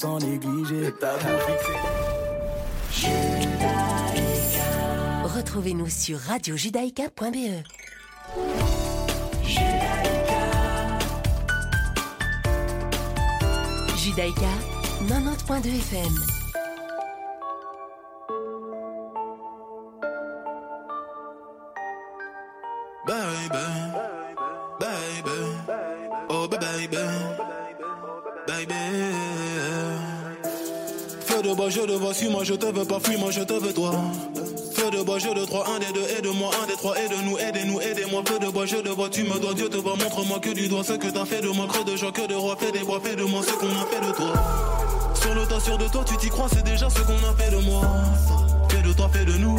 sans négliger. Retrouvez-nous sur radiojudaïka.be. Judaïka 90.2 FM. De bois, je te vois, suis-moi, je te veux pas, fuis-moi, je te veux toi. Feu de bois, jeu de trois, un des deux, aide-moi, un des trois, aide-nous, aidez-nous, aidez-moi. Feu de bois, je te vois, tu me dois, Dieu te voit, montre-moi que du doigt ce que t'as fait de moi, creux de joie, que de roi, fais des bois, fais de moi ce qu'on a fait de toi. Sur le tas, sûr de toi, tu t'y crois, c'est déjà ce qu'on a fait de moi. Fais de toi, fais de nous,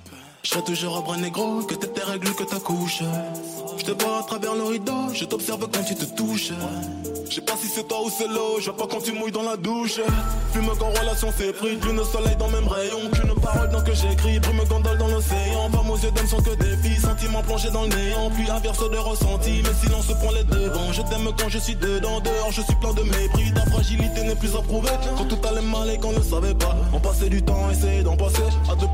je serai toujours un bras négro, que tes règles, que ta couche. Je te vois à travers le rideau, je t'observe quand tu te touches. Je sais pas si c'est toi ou c'est l'eau, je vois pas quand tu mouilles dans la douche. Fume quand relation s'est pris, lune soleil dans même rayon. Qu'une parole dans que j'écris, brume gondole dans l'océan. Femmes aux yeux d'homme sont que des filles, sentiments plongés dans le néant. Puis inverse de ressenti, mais silence prend les devants. Je t'aime quand je suis dedans, dehors je suis plein de mépris. Ta fragilité n'est plus à prouver. Quand tout allait mal et qu'on ne savait pas, on passait du temps.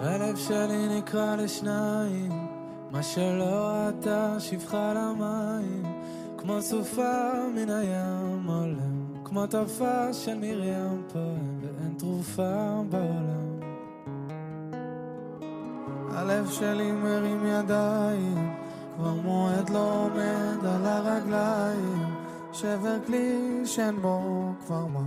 הלב שלי נקרע לשניים, מה שלא ראתה שפחה למים, כמו סופה מן הים עולם, כמו טפה של מרים פועם, ואין תרופה בעולם. הלב שלי מרים ידיים, כבר מועד לא עומד על הרגליים, שבר כלי שאין בו כבר מה,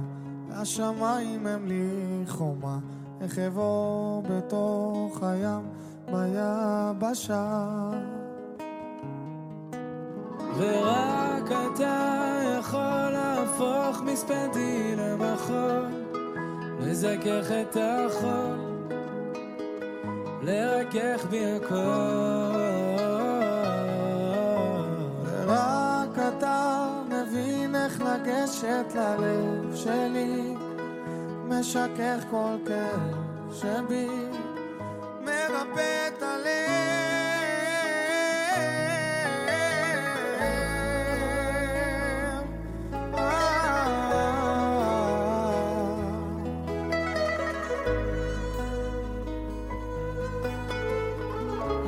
והשמיים הם לי חומה. איך אעבור בתוך הים ביבשה. ורק אתה יכול להפוך מספדי למחול לזכך את החול לרכך בי הכל. ורק אתה מבין איך לגשת ללב שלי משכך כל כאב שבי, מרפא את הלב.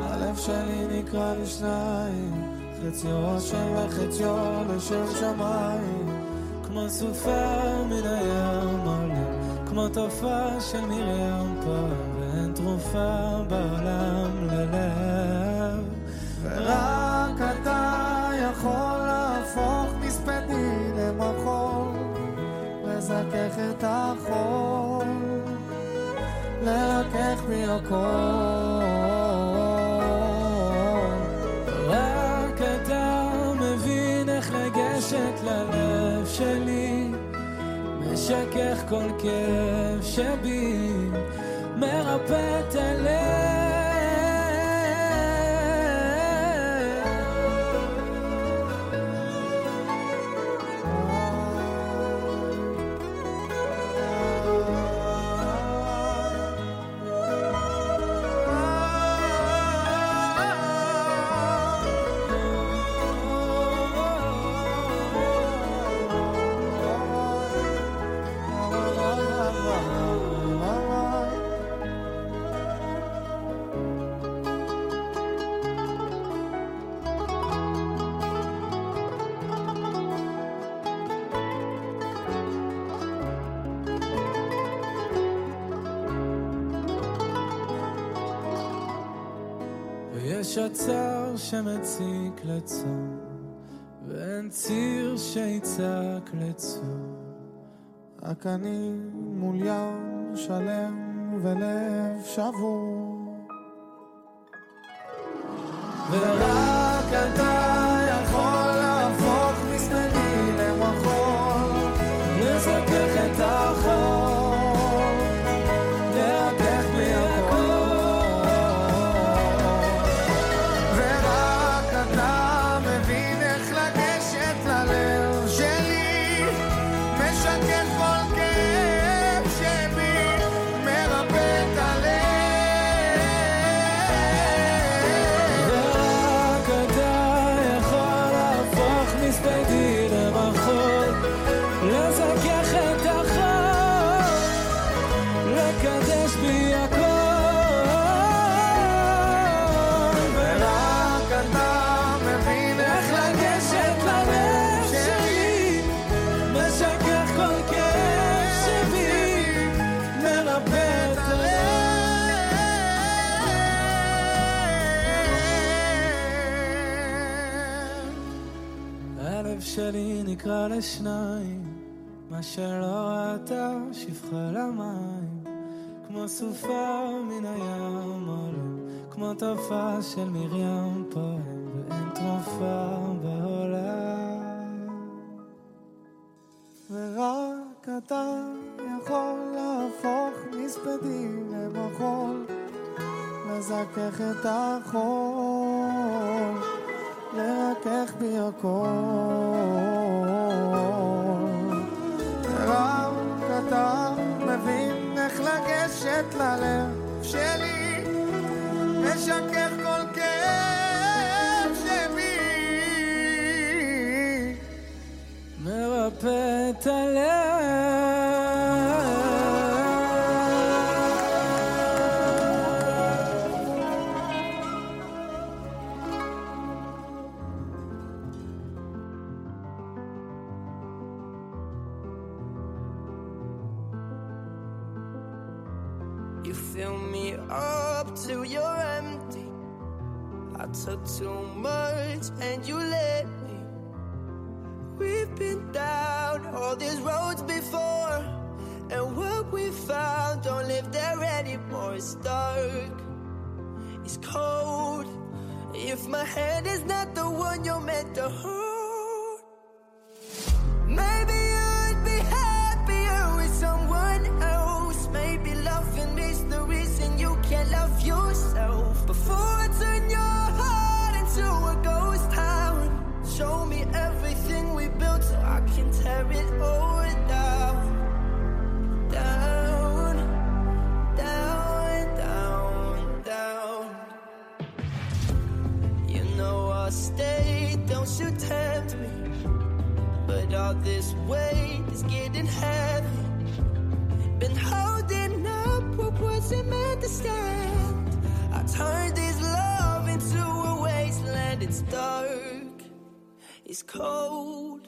הלב שלי נקרע לשניים, חציו השם וחציו לשם שמיים, כמו סופה מן הים עולה. כמו תופעה של מרים פעם, ואין תרופה בעולם ללב. ורק אתה יכול להפוך מספדי למחול. לזכך את החול, לרכך בי הכל. משכך כל כאב שבי, מרפא את הלב. יש שמציק לצום, ואין ציר שיצעק לצום. רק אני מול ים שלם ולב שבור. ורק אתה נקרע לשניים, מה שלא ראתה שפחה למים, כמו סופה מן הים עולם, כמו תופעה של מרים פועם, ואין תרופה בעולם. ורק אתה יכול להפוך מספדים למחול, לזכך את החול, לרכך בי הכל. לגשת ללב שלי, משכך כל כאב שבי. מרפא את הלב. All these roads before, and what we found don't live there anymore. It's dark, it's cold. If my hand is not the one you're meant to hold, maybe you'd be happier with someone else. Maybe loving is the reason you can't love yourself. Before I turn your heart into a ghost town, show me it's going down, down, down, down, down. You know I'll stay, don't you tempt me. But all this weight is getting heavy. Been holding up, who puts him at the stand. I turned his love into a wasteland. It's dark, it's cold.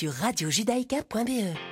sur radiojudaïka.be.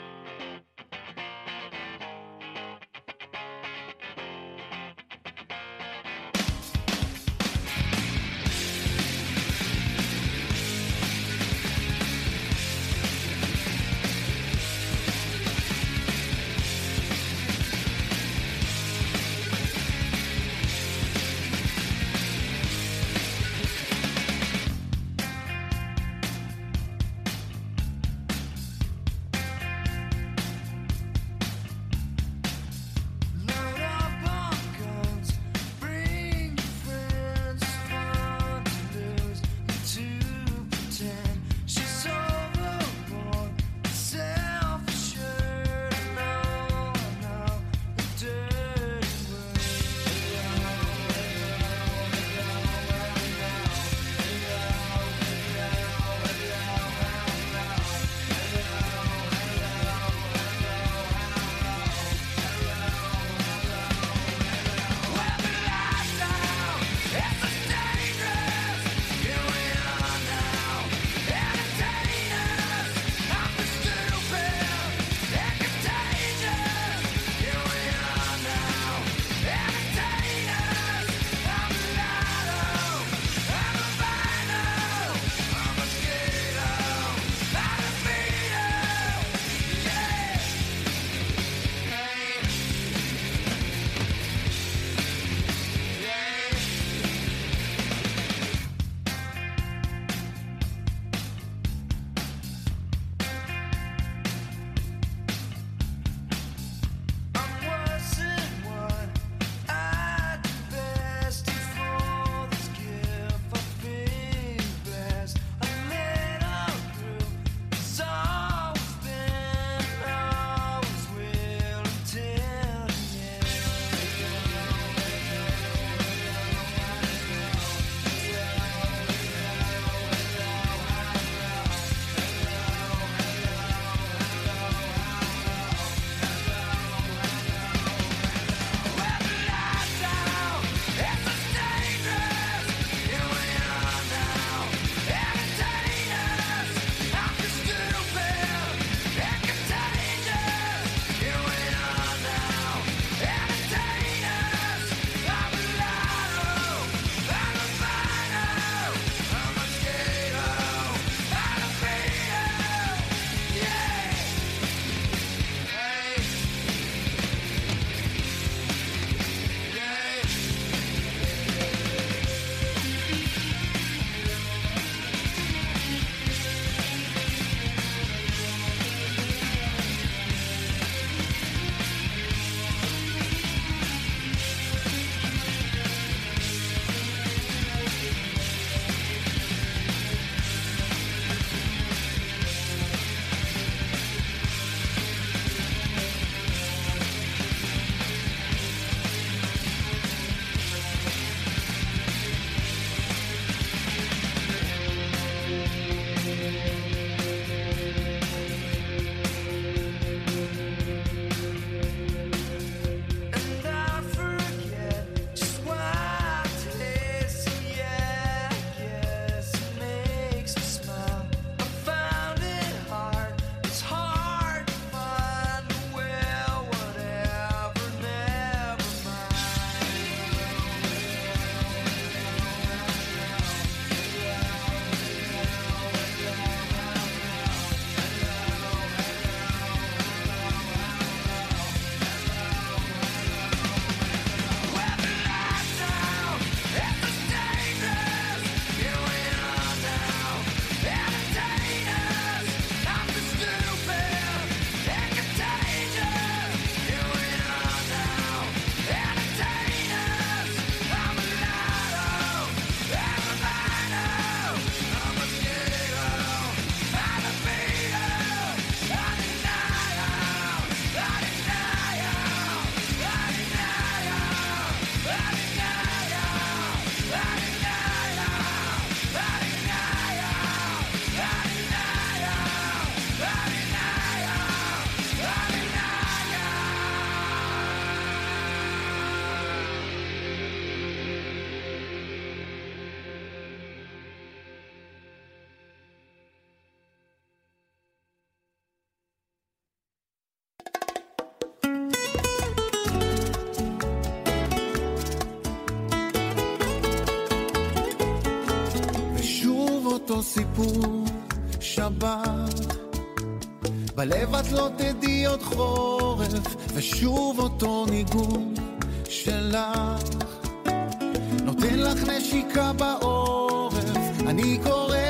שבת. בלב את לא תדעי עוד חורף, ושוב אותו ניגון שלך. נותן לך נשיקה בעורף, אני קורא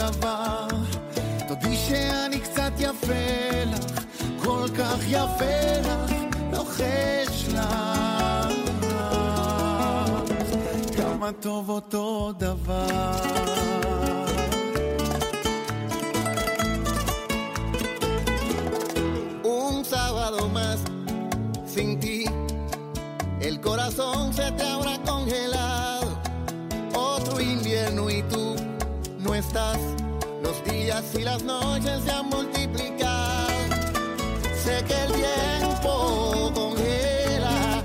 דבר. תודי שאני קצת יפה לך, כל כך יפה לך, לוחש לך. כמה טוב אותו דבר. Sábado sin ti, el corazón se te habrá estás. Los días y las noches se han multiplicado. Sé que el tiempo congela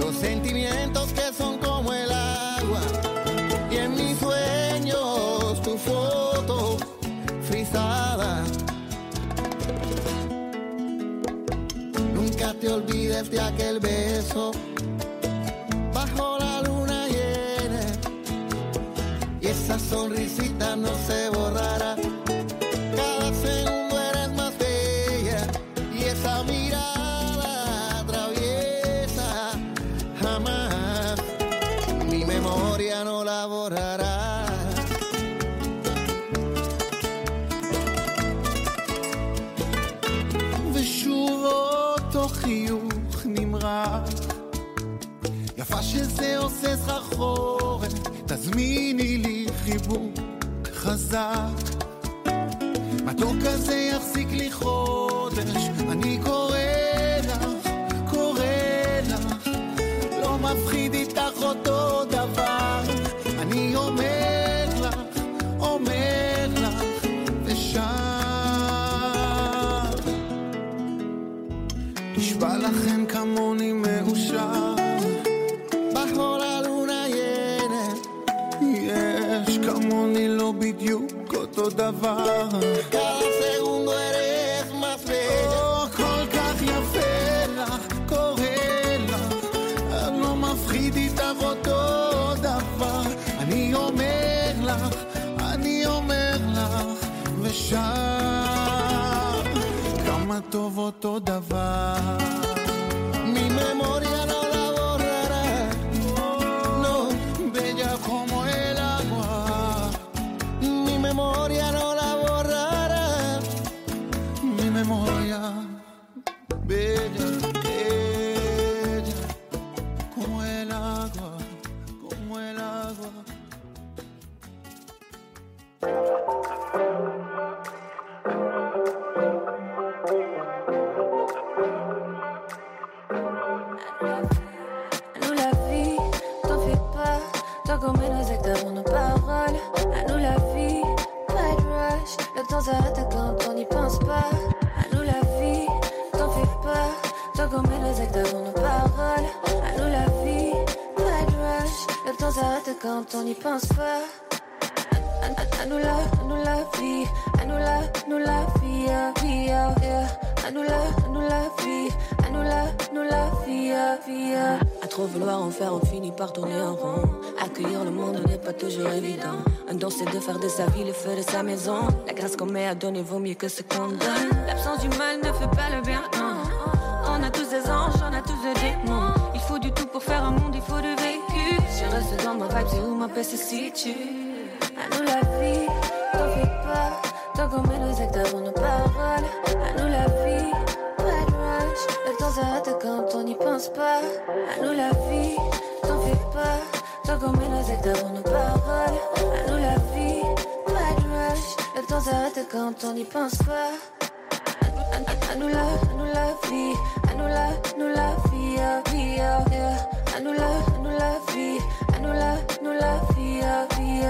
los sentimientos que son como el agua. Y en mis sueños tu foto frisada. Nunca te olvides de aquel beso esa sonrisita no se borrará. Cada segundo eres más bella y esa mirada atraviesa jamás mi memoria no la borrará. ושוב אותו חיוך נמרח. יפה שזה עושה סחרחורת, תזמיני לי חיבוק חזק. מתוק כזה יחזיק לי חודש, אני קורא דבר. eres más bella. או, כל כך יפה לך, קורא לך, לא מפחיד איתך אותו דבר. אני אומר לך, אני אומר לך, ושר, כמה טוב אותו דבר. Quand on n'y pense pas. À, nous la, à nous la vie, à nous la, nous la vie, ah, vie, ah. À nous la, nous la vie, à nous la, à nous la vie, ah, vie. À trop vouloir en faire, on finit par tourner en rond. Accueillir le monde n'est pas toujours évident. Un don, c'est de faire de sa vie le feu de sa maison. La grâce qu'on met à donner vaut mieux que ce qu'on donne. L'absence du mal ne fait pas le bien, non. On a tous des anges, on a tous des démons. Il faut du tout pour faire un monde, il faut du vécu. Je reste dans ma vibe, c'est où ma paix se situe? À nous la vie, t'en fais pas. Tant qu'on met nos actes avant nos paroles. À nous la vie, pas rush. Le temps s'arrête quand on n'y pense pas. À nous la vie, t'en fais pas. Tant qu'on met nos actes avant nos paroles. À nous la vie, pas rush. Le temps s'arrête quand on n'y pense pas. À, nous la, à nous la vie, à nous la, nous la vie, ah, yeah. À nous la, à nous la vie, à nous la, à nous la vie, vie.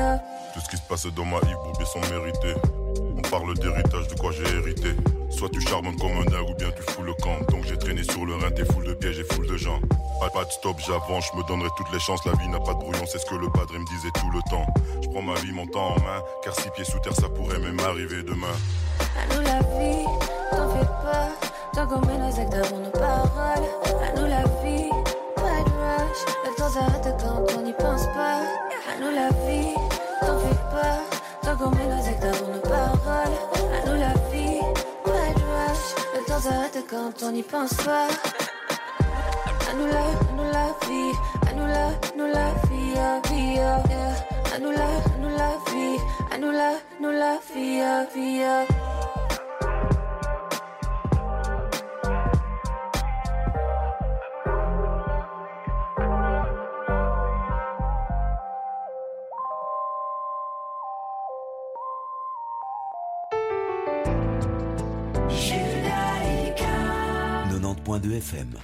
Tout ce qui se passe dans ma vie pour bien s'en mériter. On parle d'héritage, de quoi j'ai hérité. Soit tu charbonnes comme un dingue ou bien tu fous le camp. Donc j'ai traîné sur le rein, t'es full de pièges et full de gens. Pas, pas de stop, j'avance, je me donnerai toutes les chances. La vie n'a pas de brouillon, c'est ce que le padre me disait tout le temps. Je prends ma vie, mon temps en main, car six pieds sous terre, ça pourrait même arriver demain. À nous la vie, t'en fais pas. Qu'on met nos actes avant nos paroles. À nous la vie, s'arrête quand on n'y pense pas. À nous la vie, t'en fais pas. Tant qu'on met nos actes avant nos paroles. À nous la vie, pas de rush. Le temps s'arrête quand on n'y pense pas. À nous la, à nous la vie, à nous la, à nous la vie, oh, vie, oh, yeah. À nous la, à nous la vie, à nous la, à nous la vie, oh, vie, oh. De FM.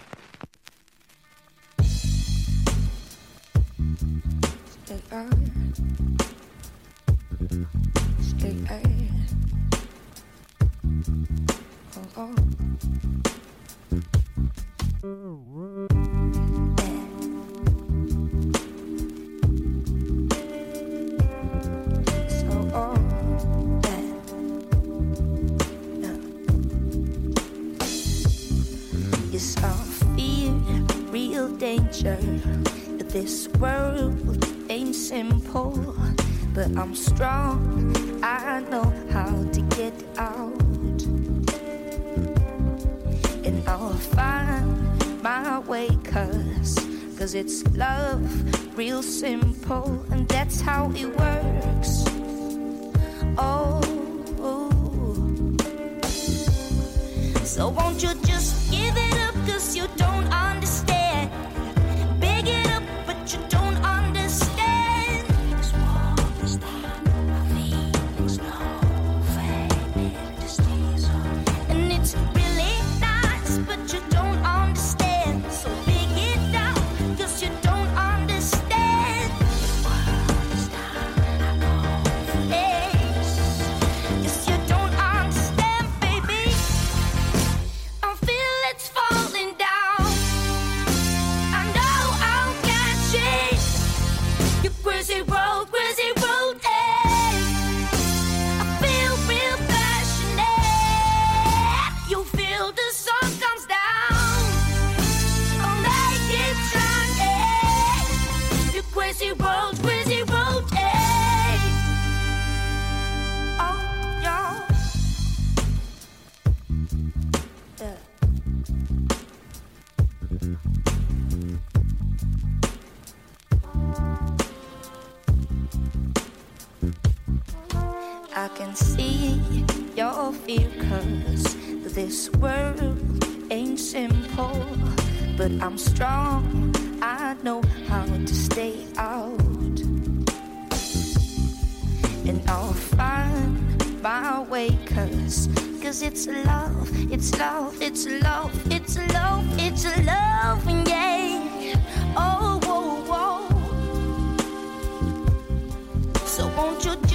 This world ain't simple, but I'm strong. I know how to get out, and I'll find my way. Cause, cause it's love, real simple, and that's how it works. Oh. So won't you just know how to stay out and I'll find my way cause cause it's love it's love it's love it's love it's love yeah oh whoa, whoa. so won't you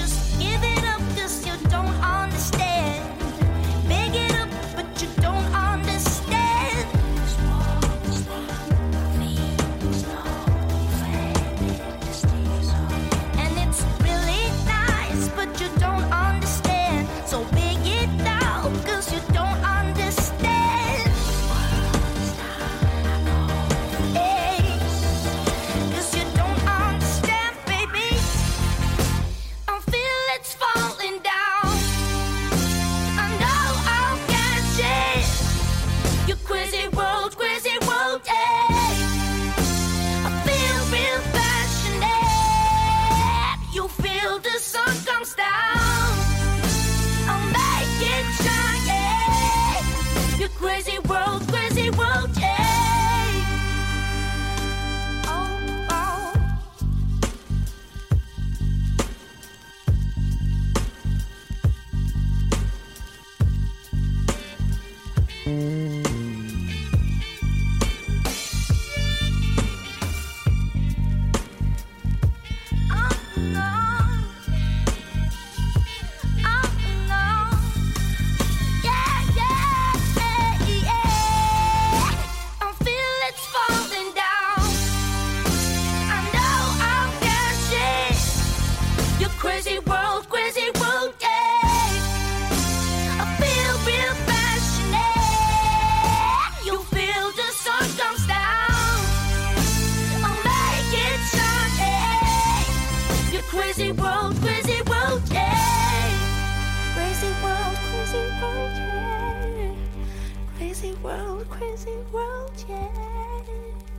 crazy world, yeah.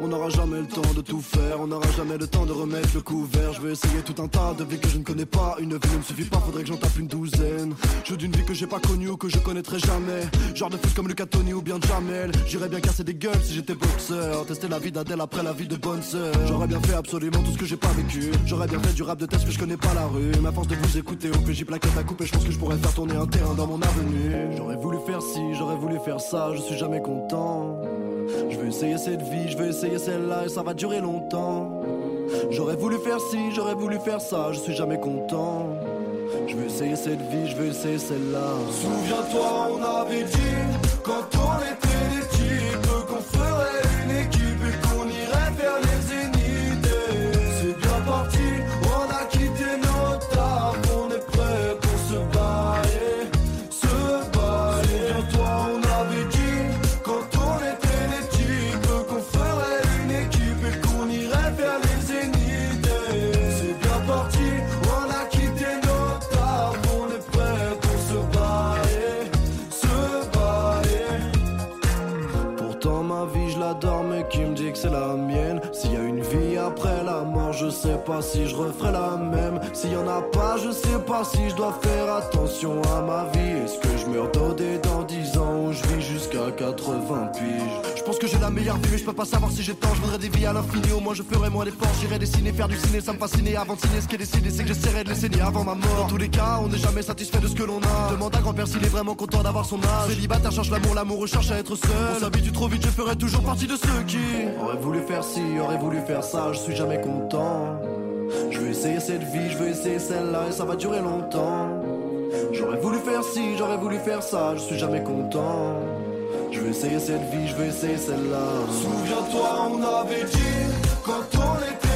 On n'aura jamais le temps de tout faire, on n'aura jamais le temps de remettre le couvert. Je vais essayer tout un tas de vies que je ne connais pas. Une vie ne me suffit pas, faudrait que j'en tape une douzaine. Je d'une vie que j'ai pas connue ou que je connaîtrai jamais. Genre de fils comme Lucas Tony ou bien Jamel. J'irais bien casser des gueules si j'étais boxeur. Tester la vie d'Adèle après la vie de bonne sœur. J'aurais bien fait absolument tout ce que j'ai pas vécu. J'aurais bien fait du rap de test que je connais pas la rue. Ma force de vous écouter au PJ plaquette à couper, je pense que je pourrais faire tourner un terrain dans mon avenue. J'aurais voulu faire ci, j'aurais voulu faire ça, je suis jamais content. Je veux essayer cette vie, je veux essayer celle-là et ça va durer longtemps. J'aurais voulu faire ci, j'aurais voulu faire ça, je suis jamais content. Je veux essayer cette vie, je veux essayer celle-là. Souviens-toi, on avait dit quand on était des types qu'on ferait sais pas si je referai la même. S'il y en a pas je sais pas si je dois faire attention à ma vie. Est-ce que je meurs dodé dans 10 ans ou je vis jusqu'à 80 piges pense que j'ai la meilleure vie mais je peux pas savoir si j'ai tort. Je voudrais des vies à l'infini au moins je ferai moins d'efforts J'irai dessiner, faire du ciné, ça me fascinait. Avant de signer ce qui est décidé c'est que j'essaierai de les saigner avant ma mort. Dans tous les cas on n'est jamais satisfait de ce que l'on a. Demande à grand-père s'il est vraiment content d'avoir son âge. Célibataire cherche l'amour, l'amour recherche à être seul. On s'habitue trop vite, je ferai toujours partie de ceux qui Aurait voulu faire ci, aurait voulu faire ça, je suis jamais content. Je veux essayer cette vie, je veux essayer celle-là et ça va durer longtemps. J'aurais voulu faire ci, j'aurais voulu faire ça, je suis jamais content Je veux essayer cette vie, je veux essayer celle-là. Souviens-toi, on avait dit quand on était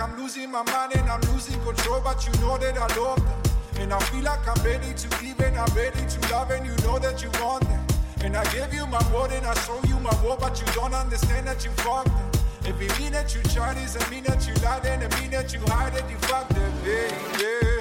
I'm losing my mind and I'm losing control, but you know that I love that. And I feel like I'm ready to give and I'm ready to love, and you know that you want that. And I give you my word and I show you my word, but you don't understand that you fucked it. If it mean that you tried, doesn't mean that you lied, and it mean that you hide it, you fucked it, baby. Feeling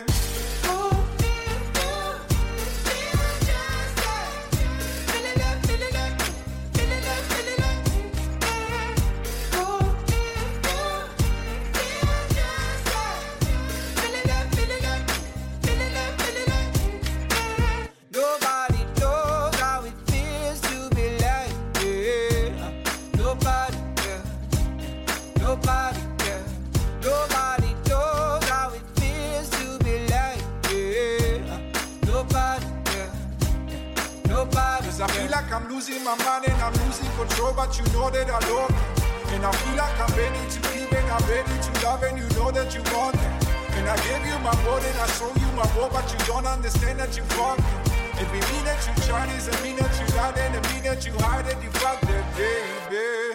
want it. And I gave you my word and I show you my word, but you don't understand that you fucked it. If it mean that you does it mean that you lied, and it mean that you hide it, you fucked it, baby.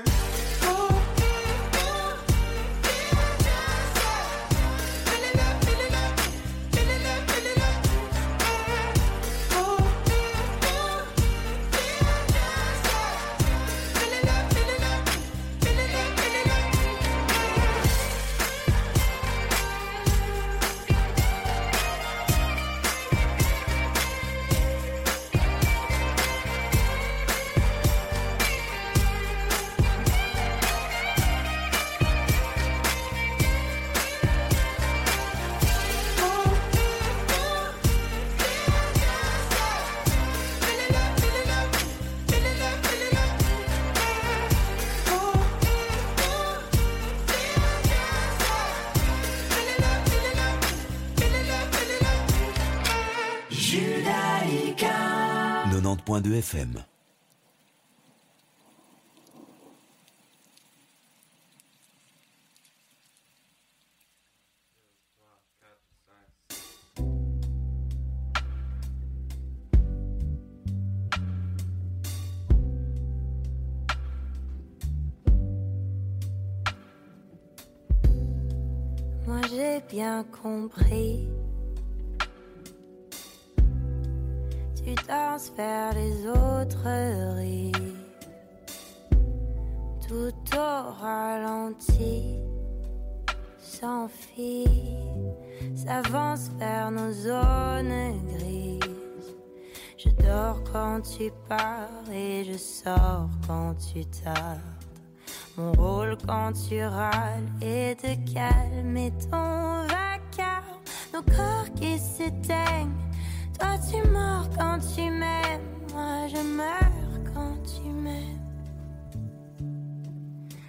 90.2 FM. Moi j'ai bien compris. Tu danses vers les autres rires. Tout au ralenti s'enfuit, s'avance vers nos zones grises. Je dors quand tu pars et je sors quand tu tardes. Mon rôle quand tu râles est de calmer ton vacarme. Nos corps qui s'éteignent. Toi tu mords quand tu m'aimes. Moi je meurs quand tu m'aimes.